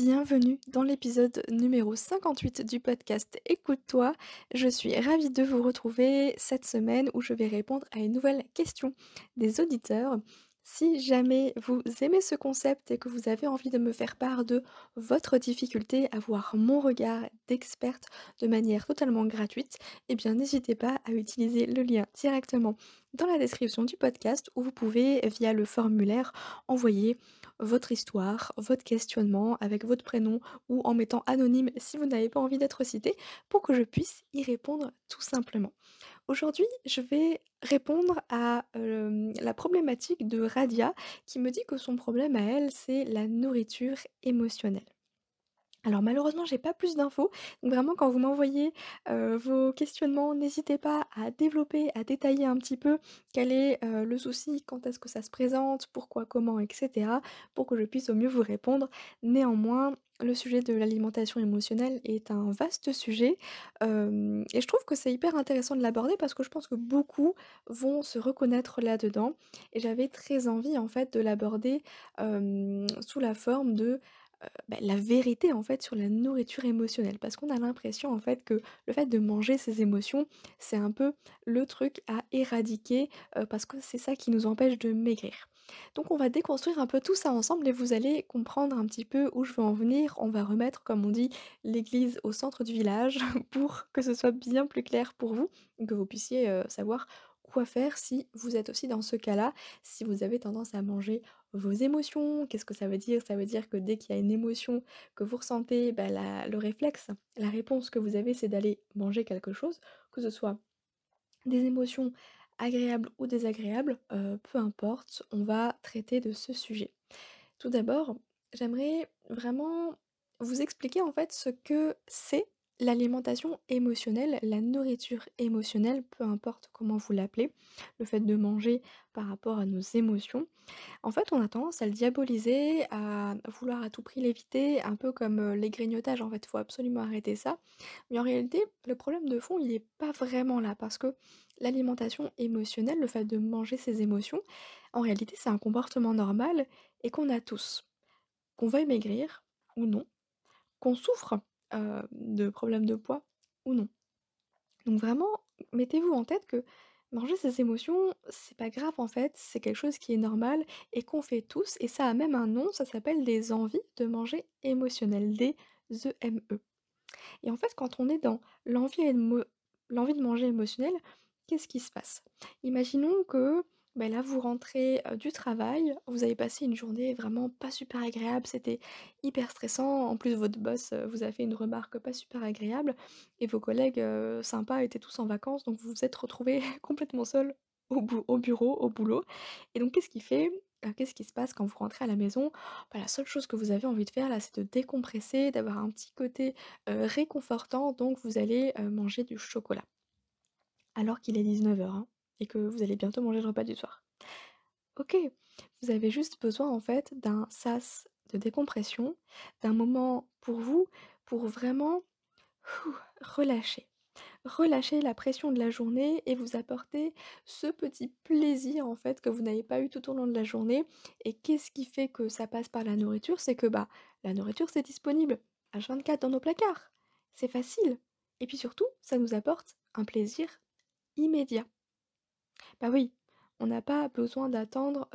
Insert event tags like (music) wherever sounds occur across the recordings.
Bienvenue dans l'épisode numéro 58 du podcast Écoute-toi. Je suis ravie de vous retrouver cette semaine où je vais répondre à une nouvelle question des auditeurs. Si jamais vous aimez ce concept et que vous avez envie de me faire part de votre difficulté à voir mon regard d'experte de manière totalement gratuite, eh bien n'hésitez pas à utiliser le lien directement dans la description du podcast où vous pouvez via le formulaire envoyer votre histoire, votre questionnement avec votre prénom ou en mettant anonyme si vous n'avez pas envie d'être cité pour que je puisse y répondre tout simplement. Aujourd'hui, je vais répondre à la problématique de Radia qui me dit que son problème à elle, c'est la nourriture émotionnelle. Alors malheureusement, j'ai pas plus d'infos. Donc vraiment, quand vous m'envoyez vos questionnements, n'hésitez pas à développer, à détailler un petit peu quel est le souci, quand est-ce que ça se présente, pourquoi, comment, etc. pour que je puisse au mieux vous répondre. Néanmoins, le sujet de l'alimentation émotionnelle est un vaste sujet et je trouve que c'est hyper intéressant de l'aborder parce que je pense que beaucoup vont se reconnaître là-dedans et j'avais très envie en fait de l'aborder sous la forme de bah, la vérité en fait sur la nourriture émotionnelle. Parce qu'on a l'impression en fait que le fait de manger ses émotions, c'est un peu le truc à éradiquer parce que c'est ça qui nous empêche de maigrir. Donc on va déconstruire un peu tout ça ensemble et vous allez comprendre un petit peu où je veux en venir. On va remettre, comme on dit, l'église au centre du village (laughs) pour que ce soit bien plus clair pour vous, que vous puissiez savoir quoi faire si vous êtes aussi dans ce cas-là, si vous avez tendance à manger vos émotions. Qu'est-ce que ça veut dire? Ça veut dire que dès qu'il y a une émotion que vous ressentez, bah, le réflexe, la réponse que vous avez, c'est d'aller manger quelque chose, que ce soit des émotions agréables ou désagréables, euh, peu importe, on va traiter de ce sujet. Tout d'abord, j'aimerais vraiment vous expliquer en fait ce que c'est L'alimentation émotionnelle, la nourriture émotionnelle, peu importe comment vous l'appelez, le fait de manger par rapport à nos émotions, en fait, on a tendance à le diaboliser, à vouloir à tout prix l'éviter, un peu comme euh, les grignotages, en fait, il faut absolument arrêter ça. Mais en réalité, le problème de fond, il n'est pas vraiment là, parce que l'alimentation émotionnelle, le fait de manger ses émotions, en réalité, c'est un comportement normal et qu'on a tous. Qu'on veuille maigrir ou non, qu'on souffre de problèmes de poids ou non. Donc vraiment, mettez-vous en tête que manger ses émotions, c'est pas grave en fait, c'est quelque chose qui est normal et qu'on fait tous et ça a même un nom, ça s'appelle des envies de manger émotionnelles, des EME. Et en fait, quand on est dans l'envie de manger émotionnelle, qu'est-ce qui se passe? Imaginons que bah, là, vous rentrez, du travail, vous avez passé une journée vraiment pas super agréable, c'était hyper stressant. En plus, votre boss, vous a fait une remarque pas super agréable et vos collègues, sympas étaient tous en vacances, donc vous vous êtes retrouvés (laughs) complètement seul au au bureau, au boulot et donc qu'est-ce qui fait qu'est-ce qui se passe quand vous rentrez à la maison? Bah, la seule chose que vous avez envie de faire là, c'est de décompresser, d'avoir un petit côté, réconfortant, donc vous allez, manger du chocolat. Alors qu'il est 19:00, hein et que vous allez bientôt manger le repas du soir. OK, vous avez juste besoin en fait d'un sas de décompression, d'un moment pour vous, pour vraiment relâcher. Relâcher la pression de la journée et vous apporter ce petit plaisir en fait que vous n'avez pas eu tout au long de la journée. Et qu'est-ce qui fait que ça passe par la nourriture? C'est que bah la nourriture c'est disponible à 24 dans nos placards. C'est facile. Et puis surtout, ça nous apporte un plaisir immédiat. Bah oui, on n'a pas besoin d'attendre,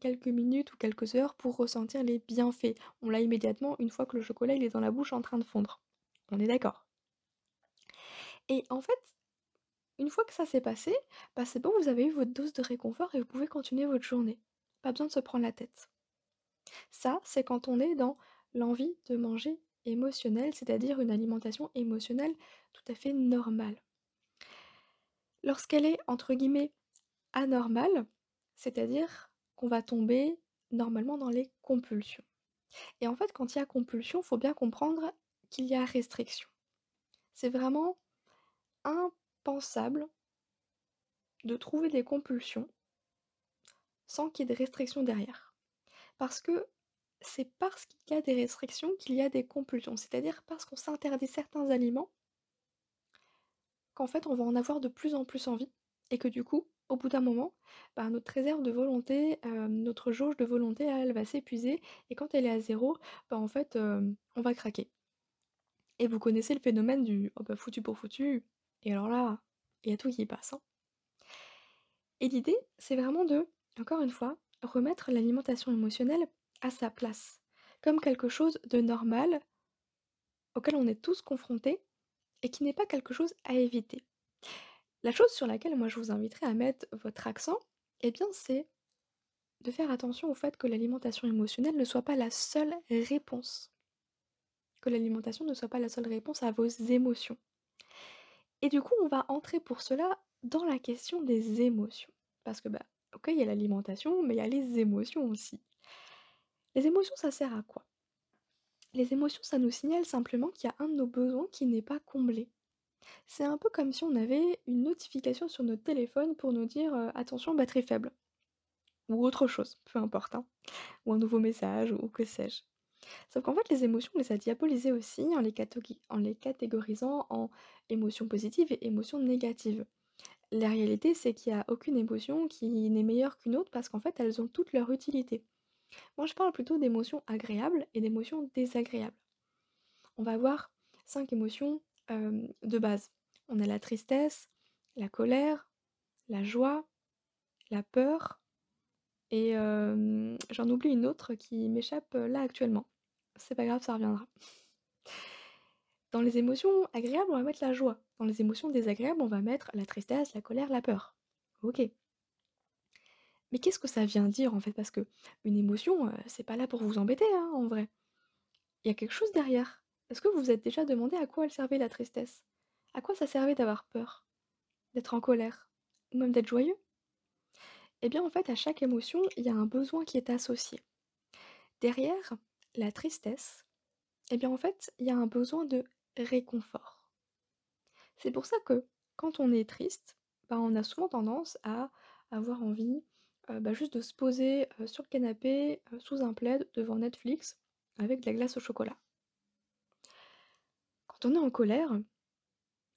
quelques minutes ou quelques heures pour ressentir les bienfaits. On l'a immédiatement une fois que le chocolat, est dans la bouche en train de fondre. On est d'accord? Et en fait, une fois que ça s'est passé, bah, c'est bon, vous avez eu votre dose de réconfort et vous pouvez continuer votre journée. Pas besoin de se prendre la tête. Ça, c'est quand on est dans l'envie de manger émotionnelle, c'est-à-dire une alimentation émotionnelle tout à fait normale. Lorsqu'elle est entre guillemets «anormale», c'est-à-dire qu'on va tomber normalement dans les compulsions. Et en fait, quand il y a compulsion, il faut bien comprendre qu'il y a restriction. C'est vraiment impensable de trouver des compulsions sans qu'il y ait des restrictions derrière. Parce que c'est parce qu'il y a des restrictions qu'il y a des compulsions. C'est-à-dire parce qu'on s'interdit certains aliments qu'en fait on va en avoir de plus en plus envie et que du coup, au bout d'un moment, bah, notre réserve de volonté, heu, notre jauge de volonté, elle va s'épuiser et quand elle est à 0, bah, en fait, on va craquer. Et vous connaissez le phénomène du «Oh bah, foutu pour foutu» et alors là, il y a tout qui passe, hein. Et l'idée, c'est vraiment de, encore une fois, remettre l'alimentation émotionnelle à sa place, comme quelque chose de normal, auquel on est tous confrontés et qui n'est pas quelque chose à éviter. La chose sur laquelle moi je vous inviterais à mettre votre accent, eh bien c'est de faire attention au fait que l'alimentation émotionnelle ne soit pas la seule réponse. Que l'alimentation ne soit pas la seule réponse à vos émotions. Et du coup, on va entrer pour cela dans la question des émotions. Parce que, bah, ok, il y a l'alimentation, mais il y a les émotions aussi. Les émotions, ça sert à quoi? Les émotions, ça nous signale simplement qu'il y a un de nos besoins qui n'est pas comblé. C'est un peu comme si on avait une notification sur notre téléphone pour nous dire, «Attention, batterie faible» ou autre chose, peu importe, hein, ou un nouveau message ou que sais-je. Sauf qu'en fait, les émotions, on les a diabolisées aussi en les catégorisant en émotions positives et émotions négatives. La réalité, c'est qu'il y a aucune émotion qui n'est meilleure qu'une autre parce qu'en fait, elles ont toutes leur utilité. Moi, je parle plutôt d'émotions agréables et d'émotions désagréables. On va avoir 5 émotions, de base. On a la tristesse, la colère, la joie, la peur et j'en oublie une autre qui m'échappe, heu, là actuellement. C'est pas grave, ça reviendra. (laughs) Dans les émotions agréables, on va mettre la joie. Dans les émotions désagréables, on va mettre la tristesse, la colère, la peur. OK. Mais qu'est-ce que ça vient dire en fait? Parce qu'une émotion, heu, c'est pas là pour vous embêter, hein, en vrai. Il y a quelque chose derrière. Est-ce que vous vous êtes déjà demandé à quoi elle servait la tristesse? À quoi ça servait d'avoir peur? D'être en colère? Ou même d'être joyeux? Eh bien, en fait, à chaque émotion, il y a un besoin qui est associé. Derrière la tristesse, eh bien, en fait, il y a un besoin de réconfort. C'est pour ça que quand on est triste, bah, on a souvent tendance à avoir envie, heu, bah, juste de se poser, heu, sur le canapé, heu, sous un plaid devant Netflix avec de la glace au chocolat. Quand on est en colère,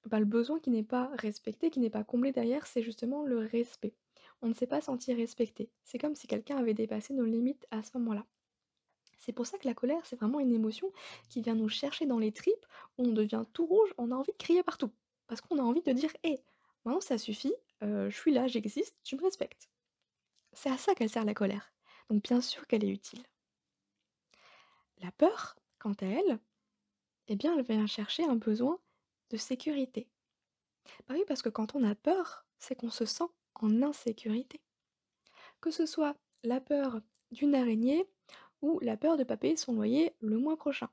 bah, le besoin qui n'est pas respecté, qui n'est pas comblé derrière, c'est justement le respect. On ne s'est pas senti respecté. C'est comme si quelqu'un avait dépassé nos limites à ce moment-là. C'est pour ça que la colère, c'est vraiment une émotion qui vient nous chercher dans les tripes, où on devient tout rouge, on a envie de crier partout. Parce qu'on a envie de dire: «Hé, maintenant ça suffit, heu, je suis là, j'existe, tu me respectes». C'est à ça qu'elle sert la colère. Donc bien sûr qu'elle est utile. La peur, quant à elle, eh bien, elle vient chercher un besoin de sécurité. Bah oui, parce que quand on a peur, c'est qu'on se sent en insécurité. Que ce soit la peur d'une araignée ou la peur de pas payer son loyer le mois prochain.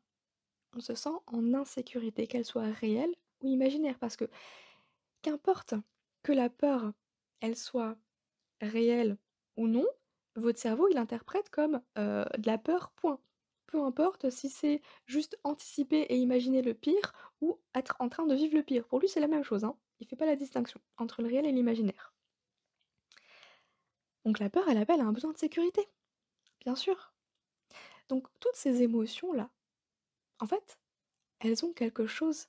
On se sent en insécurité, qu'elle soit réelle ou imaginaire, parce que qu'importe que la peur, elle soit réelle ou non, votre cerveau, il interprète comme, heu, de la peur, point. Peu importe si c'est juste anticiper et imaginer le pire ou être en train de vivre le pire. Pour lui, c'est la même chose, hein. Il fait pas la distinction entre le réel et l'imaginaire. Donc la peur, elle appelle à un besoin de sécurité, bien sûr. Donc toutes ces émotions-là, en fait, elles ont quelque chose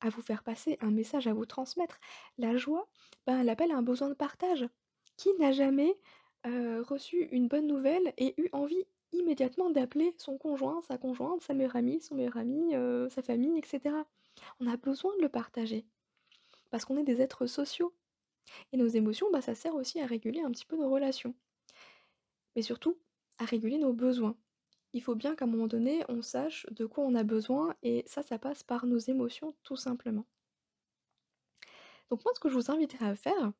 à vous faire passer, un message à vous transmettre. La joie, ben, elle appelle à un besoin de partage. Qui n'a jamais, heu, reçu une bonne nouvelle et eu envie immédiatement d'appeler son conjoint, sa conjointe, sa meilleure amie, son meilleur ami, heu, sa famille et cetera? On a besoin de le partager, parce qu'on est des êtres sociaux et nos émotions, bah, ça sert aussi à réguler un petit peu nos relations. Mais surtout, à réguler nos besoins. Il faut bien qu'à un moment donné, on sache de quoi on a besoin et ça, ça passe par nos émotions tout simplement. Donc moi, ce que je vous inviterais à faire,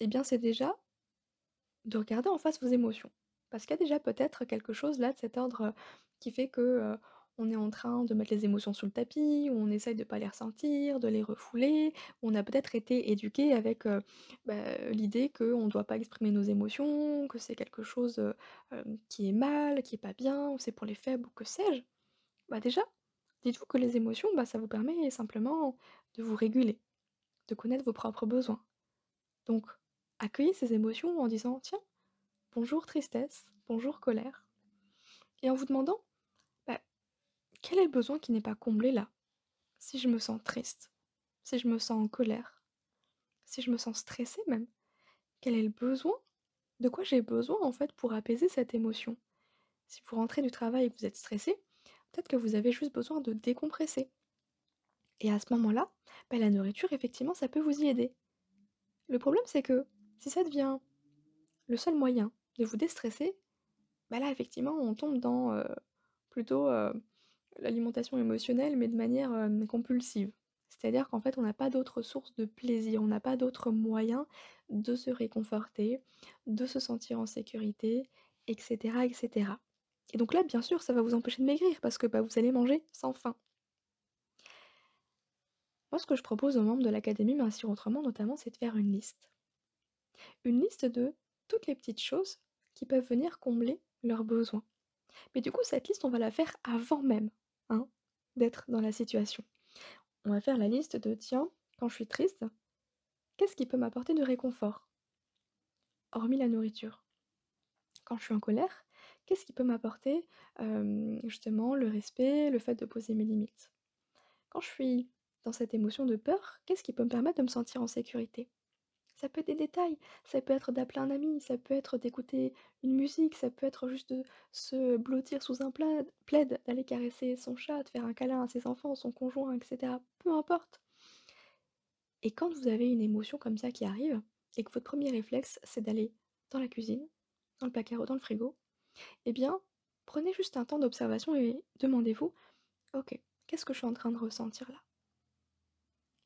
eh bien, c'est déjà de regarder en face vos émotions. Parce qu'il y a déjà peut-être quelque chose là de cet ordre, qui fait que, on est en train de mettre les émotions sous le tapis, ou on essaye de pas les ressentir, de les refouler. On a peut-être été éduqué avec, bah, l'idée qu'on ne doit pas exprimer nos émotions, que c'est quelque chose, qui est mal, qui est pas bien, c'est pour les faibles ou que sais-je. Bah, déjà, Dites-vous que les émotions, bah, ça vous permet simplement de vous réguler, de connaître vos propres besoins. Donc, accueillez ces émotions en disant: «Tiens, bonjour tristesse, bonjour colère» et en vous demandant, bah, quel est le besoin qui n'est pas comblé là? Si je me sens triste, si je me sens en colère, si je me sens stressée même, quel est le besoin? De quoi j'ai besoin en fait pour apaiser cette émotion? Si vous rentrez du travail et que vous êtes stressé, peut-être que vous avez juste besoin de décompresser. Et à ce moment-là, bah, la nourriture, effectivement, ça peut vous y aider. Le problème, c'est que si ça devient le seul moyen de vous déstresser, bah là, effectivement, on tombe dans plutôt l'alimentation émotionnelle, mais de manière compulsive. C'est-à-dire qu'en fait, on n'a pas d'autre source de plaisir, on n'a pas d'autre moyen de se réconforter, de se sentir en sécurité, etc., etc. Et donc là, bien sûr, ça va vous empêcher de maigrir parce que bah, vous allez manger sans faim. Moi, ce que je propose aux membres de l'académie Mincir Autrement, notamment, c'est de faire une liste. Une liste de toutes les petites choses peuvent venir combler leurs besoins. Mais du coup, cette liste, on va la faire avant même hein, d'être dans la situation. On va faire la liste de tiens, quand je suis triste, qu'est-ce qui peut m'apporter de réconfort? Hormis la nourriture. Quand je suis en colère, qu'est-ce qui peut m'apporter justement le respect, le fait de poser mes limites? Quand je suis dans cette émotion de peur, qu'est-ce qui peut me permettre de me sentir en sécurité? Ça peut être des détails, ça peut être d'appeler un ami, ça peut être d'écouter une musique, ça peut être juste de se blottir sous un plaid, d'aller caresser son chat, de faire un câlin à ses enfants, son conjoint, etc. Peu importe. Et quand vous avez une émotion comme ça qui arrive, et que votre premier réflexe, c'est d'aller dans la cuisine, dans le placard ou dans le frigo, eh bien, prenez juste un temps d'observation et demandez-vous, ok, qu'est-ce que je suis en train de ressentir là?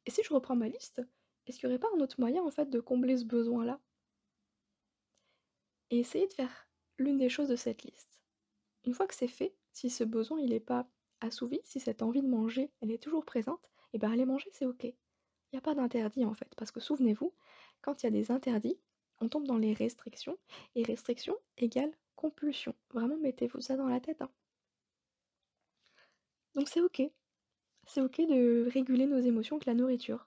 Et si je reprends ma liste, est-ce qu'il n'y aurait pas un autre moyen en fait de combler ce besoin-là? Et essayez de faire l'une des choses de cette liste. Une fois que c'est fait, si ce besoin il n'est pas assouvi, si cette envie de manger elle est toujours présente, et eh bien aller manger c'est ok. Il n'y a pas d'interdit en fait, parce que souvenez-vous, quand il y a des interdits, on tombe dans les restrictions, et restriction égale compulsion. Vraiment mettez-vous ça dans la tête. Hein. Donc c'est ok. C'est ok de réguler nos émotions que la nourriture.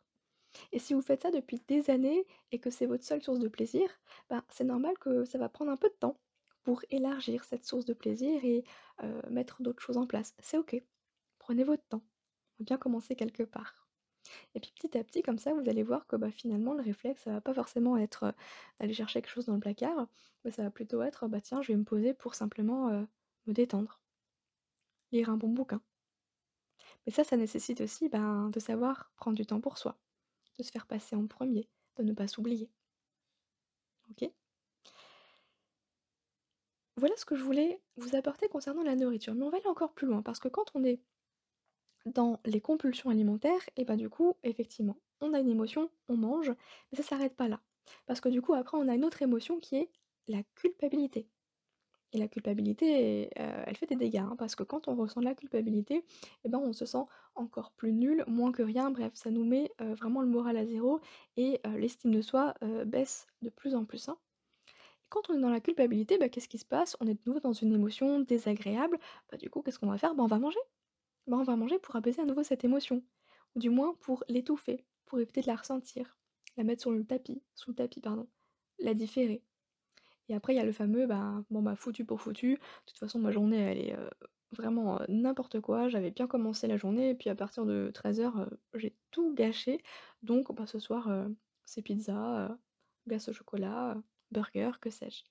Et si vous faites ça depuis des années et que c'est votre seule source de plaisir, ben, c'est normal que ça va prendre un peu de temps pour élargir cette source de plaisir et mettre d'autres choses en place. C'est OK. Prenez votre temps. On va bien commencer quelque part. Et puis petit à petit, comme ça, vous allez voir que bah, finalement, le réflexe, ça va pas forcément être d'aller chercher quelque chose dans le placard, mais ça va plutôt être bah tiens, je vais me poser pour simplement me détendre. Lire un bon bouquin. Mais ça, ça nécessite aussi ben, de savoir prendre du temps pour soi de se faire passer en premier, de ne pas s'oublier. Voilà ce que je voulais vous apporter concernant la nourriture. Mais on va aller encore plus loin parce que quand on est dans les compulsions alimentaires, et bah du coup, effectivement, on a une émotion, on mange, mais ça s'arrête pas là. Parce que du coup, après, on a une autre émotion qui est la culpabilité. Et la culpabilité, euh, elle fait des dégâts, hein, parce que quand on ressent la culpabilité, eh ben, on se sent encore plus nul, moins que rien, bref, ça nous met, euh, vraiment le moral à zéro et euh, l'estime de soi, baisse de plus en plus, hein. Et quand on est dans la culpabilité, bah, qu'est-ce qui se passe? On est de nouveau dans une émotion désagréable, bah, du coup, qu'est-ce qu'on va faire? Bah, on va manger. Bah, on va manger pour apaiser à nouveau cette émotion, ou du moins pour l'étouffer, pour éviter de la ressentir, la mettre sur le tapis sous le tapis, pardon, la différer. Et après, il y a le fameux, bah, bon, bah, foutu pour foutu. De toute façon, ma journée, elle est vraiment n'importe quoi. J'avais bien commencé la journée, et puis à partir de 13h, j'ai tout gâché. Donc, bah, ce soir, c'est pizza, glace au chocolat, burger, que sais-je.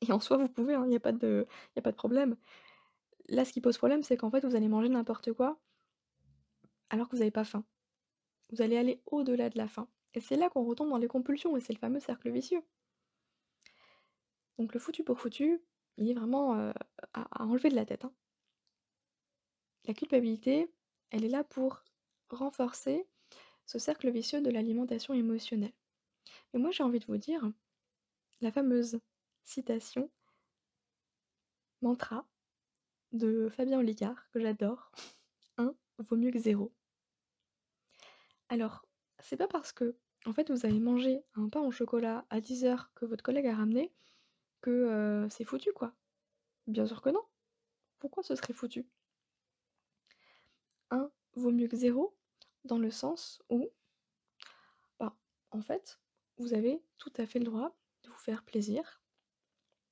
Et en soi, vous pouvez, hein, il n'y a, a pas de problème. Là, ce qui pose problème, c'est qu'en fait, vous allez manger n'importe quoi alors que vous n'avez pas faim. Vous allez aller au-delà de la faim. Et c'est là qu'on retombe dans les compulsions, et c'est le fameux cercle vicieux. Donc le foutu pour foutu, il est vraiment, à enlever de la tête, hein. La culpabilité, elle est là pour renforcer ce cercle vicieux de l'alimentation émotionnelle. Mais moi j'ai envie de vous dire, la fameuse citation, mantra de Fabien Olicard, que j'adore: «1 vaut mieux que 0». Alors, c'est pas parce que, en fait, vous avez mangé un pain au chocolat à 10h que votre collègue a ramené que, c'est foutu, quoi. Bien sûr que non. Pourquoi ce serait foutu? vaut mieux que zéro, dans le sens où, bah, en fait, vous avez tout à fait le droit de vous faire plaisir.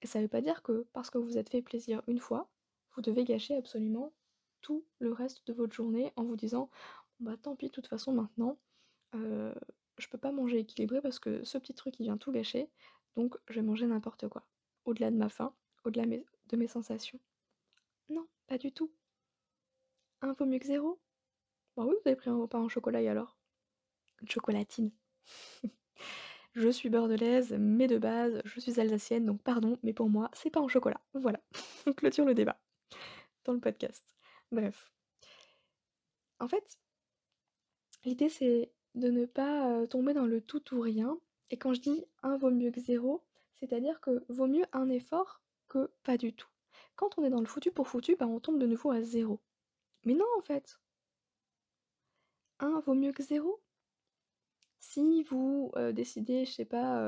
Et ça veut pas dire que parce que vous vous êtes fait plaisir une fois, vous devez gâcher absolument tout le reste de votre journée en vous disant bah tant pis, de toute façon maintenant, euh, je peux pas manger équilibré parce que ce petit truc il vient tout gâcher, donc je vais manger n'importe quoi. Au-delà de ma faim, au-delà de mes sensations. Non, pas du tout. Un vaut mieux que zéro. Bah oui, vous avez pris un repas en chocolat alors? Une chocolatine. (laughs) je suis bordelaise, mais de base, je suis alsacienne, donc pardon, mais pour moi, c'est pas en chocolat. Voilà. (laughs) On clôture le débat dans le podcast. Bref. En fait, l'idée c'est de ne pas tomber dans le tout ou rien. Et quand je dis un vaut mieux que zéro, c'est-à-dire que vaut mieux un effort que pas du tout. Quand on est dans le foutu pour foutu, bah on tombe de nouveau à zéro. Mais non en fait. Un vaut mieux que zéro. Si vous décidez, je sais pas,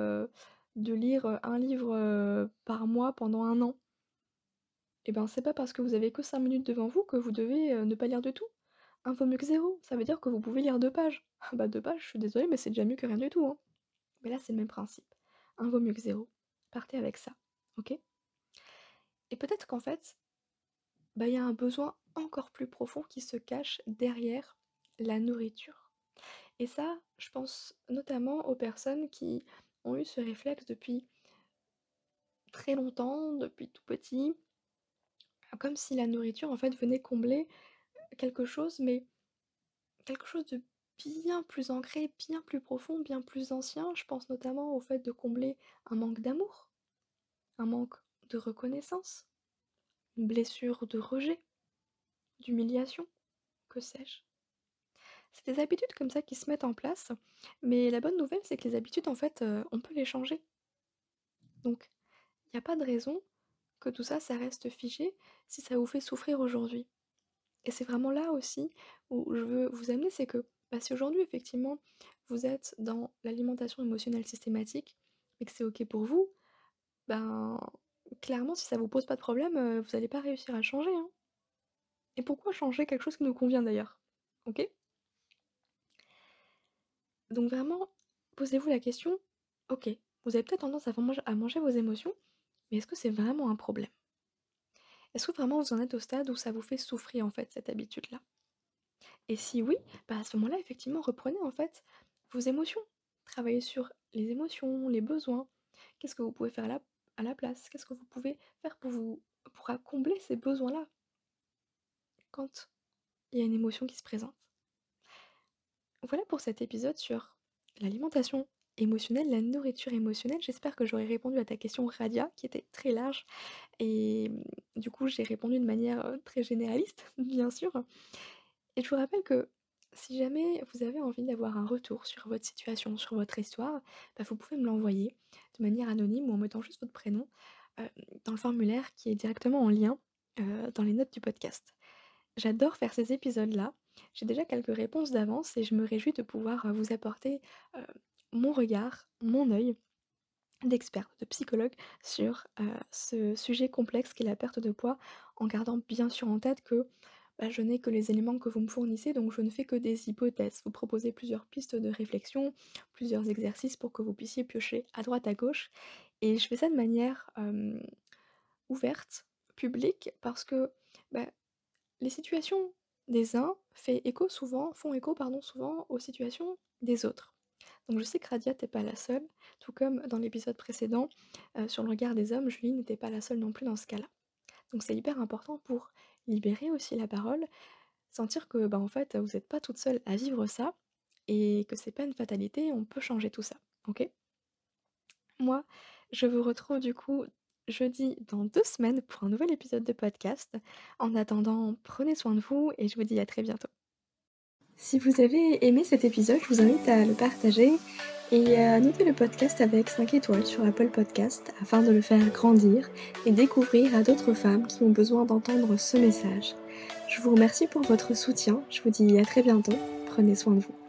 de lire un livre par mois pendant un an, et eh ben c'est pas parce que vous avez que 5 minutes devant vous que vous devez ne pas lire du tout. Un vaut mieux que zéro, ça veut dire que vous pouvez lire deux pages. Ah bah deux pages, je suis désolée, mais c'est déjà mieux que rien du tout. Hein. Mais là, c'est le même principe. Un vaut mieux que zéro. Partez avec ça, ok? Et peut-être qu'en fait, bah, il y a un besoin encore plus profond qui se cache derrière la nourriture. Et ça, je pense notamment aux personnes qui ont eu ce réflexe depuis très longtemps, depuis tout petit, comme si la nourriture en fait venait combler quelque chose, mais quelque chose de bien plus ancré, bien plus profond, bien plus ancien. Je pense notamment au fait de combler un manque d'amour, un manque de reconnaissance, une blessure de rejet, d'humiliation, que sais-je. C'est des habitudes comme ça qui se mettent en place, mais la bonne nouvelle c'est que les habitudes en fait euh, on peut les changer. Donc il n'y a pas de raison que tout ça ça reste figé si ça vous fait souffrir aujourd'hui. Et c'est vraiment là aussi où je veux vous amener, c'est que bah, si aujourd'hui effectivement vous êtes dans l'alimentation émotionnelle systématique, et que c'est ok pour vous, ben clairement si ça vous pose pas de problème, euh, vous n'allez pas réussir à changer. Hein. Et pourquoi changer quelque chose qui nous convient d'ailleurs Ok? Donc vraiment, posez-vous la question, ok, vous avez peut-être tendance à manger vos émotions, mais est-ce que c'est vraiment un problème? Est-ce que vraiment vous en êtes au stade où ça vous fait souffrir en fait cette habitude-là? Et si oui, bah à ce moment-là, effectivement, reprenez en fait vos émotions. Travaillez sur les émotions, les besoins. Qu'est-ce que vous pouvez faire là, à la place? Qu'est-ce que vous pouvez faire pour vous pour combler ces besoins-là? Quand il y a une émotion qui se présente Voilà pour cet épisode sur l'alimentation émotionnelle, la nourriture émotionnelle. J'espère que j'aurai répondu à ta question Radia, qui était très large. Et du coup, j'ai répondu de manière très généraliste, (laughs) bien sûr. Et je vous rappelle que si jamais vous avez envie d'avoir un retour sur votre situation, sur votre histoire, bah, vous pouvez me l'envoyer de manière anonyme ou en mettant juste votre prénom dans le formulaire qui est directement en lien dans les notes du podcast. J'adore faire ces épisodes-là. J'ai déjà quelques réponses d'avance et je me réjouis de pouvoir vous apporter mon regard, mon œil d'expert, de psychologue sur ce sujet complexe qu'est la perte de poids, en gardant bien sûr en tête que bah, je n'ai que les éléments que vous me fournissez, donc je ne fais que des hypothèses. Vous proposez plusieurs pistes de réflexion, plusieurs exercices pour que vous puissiez piocher à droite, à gauche. Et je fais ça de manière ouverte, publique, parce que bah, les situations des uns écho souvent, font écho pardon, souvent aux situations des autres. Donc je sais que Radia t'es pas la seule, tout comme dans l'épisode précédent euh, sur le regard des hommes, Julie n'était pas la seule non plus dans ce cas-là. Donc c'est hyper important pour libérer aussi la parole, sentir que bah, en fait vous n'êtes pas toute seule à vivre ça et que c'est pas une fatalité, on peut changer tout ça. Ok? Moi, je vous retrouve du coup jeudi dans deux semaines pour un nouvel épisode de podcast. En attendant, prenez soin de vous et je vous dis à très bientôt. Si vous avez aimé cet épisode, je vous invite à le partager et à noter le podcast avec 5 étoiles sur Apple Podcast afin de le faire grandir et découvrir à d'autres femmes qui ont besoin d'entendre ce message. Je vous remercie pour votre soutien, je vous dis à très bientôt, prenez soin de vous.